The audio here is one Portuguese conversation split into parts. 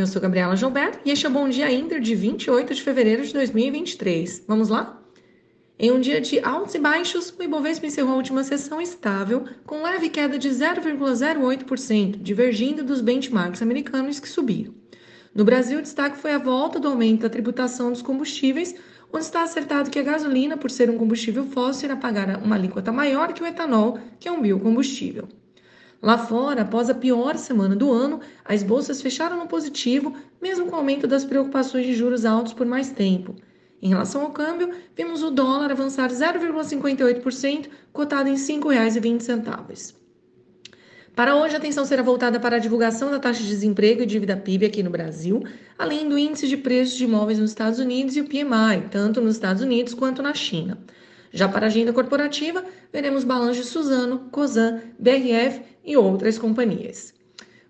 eu sou Gabriela Gilberto e este é o Bom Dia Inter de 28 de fevereiro de 2023. Vamos lá? Em um dia de altos e baixos, o Ibovespa encerrou a última sessão estável, com leve queda de 0,08%, divergindo dos benchmarks americanos que subiram. No Brasil, o destaque foi a volta do aumento da tributação dos combustíveis, onde está acertado que a gasolina, por ser um combustível fóssil, irá pagar uma alíquota maior que o etanol, que é um biocombustível. Lá fora, após a pior semana do ano, as bolsas fecharam no positivo, mesmo com o aumento das preocupações de juros altos por mais tempo. Em relação ao câmbio, vimos o dólar avançar 0,58%, cotado em R$ 5,20. Para hoje, a atenção será voltada para a divulgação da taxa de desemprego e dívida PIB aqui no Brasil, além do índice de preços de imóveis nos Estados Unidos e o PMI, tanto nos Estados Unidos quanto na China. Já para a agenda corporativa, veremos balanços de Suzano, Cosan, BRF e outras companhias.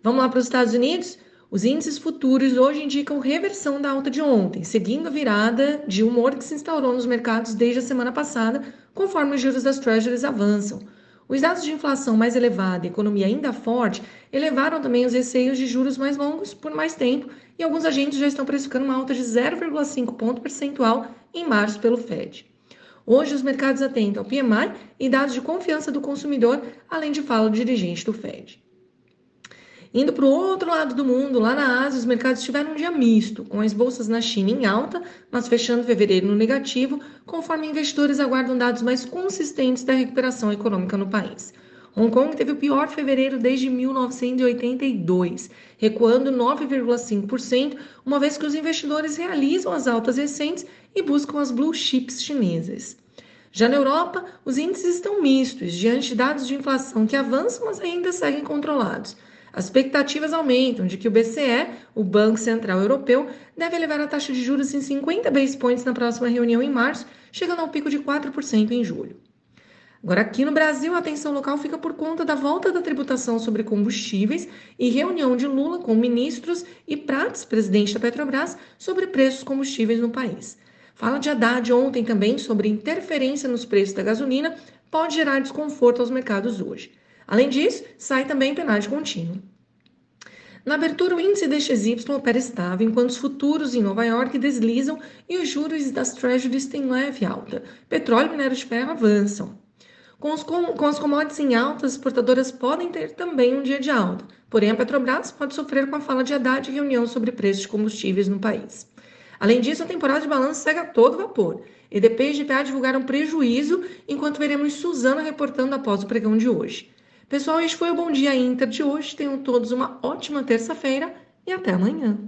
Vamos lá para os Estados Unidos? Os índices futuros hoje indicam reversão da alta de ontem, seguindo a virada de humor que se instaurou nos mercados desde a semana passada, conforme os juros das Treasuries avançam. Os dados de inflação mais elevada e economia ainda forte elevaram também os receios de juros mais longos por mais tempo e alguns agentes já estão precificando uma alta de 0,5 ponto percentual em março pelo Fed. Hoje, os mercados atentam ao PMI e dados de confiança do consumidor, além de fala do dirigente do Fed. Indo para o outro lado do mundo, lá na Ásia, os mercados tiveram um dia misto, com as bolsas na China em alta, mas fechando fevereiro no negativo, conforme investidores aguardam dados mais consistentes da recuperação econômica no país. Hong Kong teve o pior fevereiro desde 1982, recuando 9,5%, uma vez que os investidores realizam as altas recentes e buscam as blue chips chinesas. Já na Europa, os índices estão mistos, diante de dados de inflação que avançam, mas ainda seguem controlados. As expectativas aumentam de que o BCE, o Banco Central Europeu, deve elevar a taxa de juros em 50 base points na próxima reunião em março, chegando ao pico de 4% em julho. Agora, aqui no Brasil, a atenção local fica por conta da volta da tributação sobre combustíveis e reunião de Lula com ministros e Prats, presidente da Petrobras, sobre preços combustíveis no país. Fala de Haddad ontem também sobre interferência nos preços da gasolina pode gerar desconforto aos mercados hoje. Além disso, sai também penagem contínua. Na abertura, o índice DXY opera estável, enquanto os futuros em Nova York deslizam e os juros das treasuries têm leve alta. Petróleo e minério de ferro avançam. Com, os, com, as commodities em alta, as exportadoras podem ter também um dia de alta. Porém, a Petrobras pode sofrer com a fala de Haddad e reunião sobre preços de combustíveis no país. Além disso, a temporada de balanço segue a todo vapor. EDP e GPA divulgaram prejuízo, enquanto veremos Suzana reportando após o pregão de hoje. Pessoal, este foi o Bom Dia Inter de hoje. Tenham todos uma ótima terça-feira e até amanhã.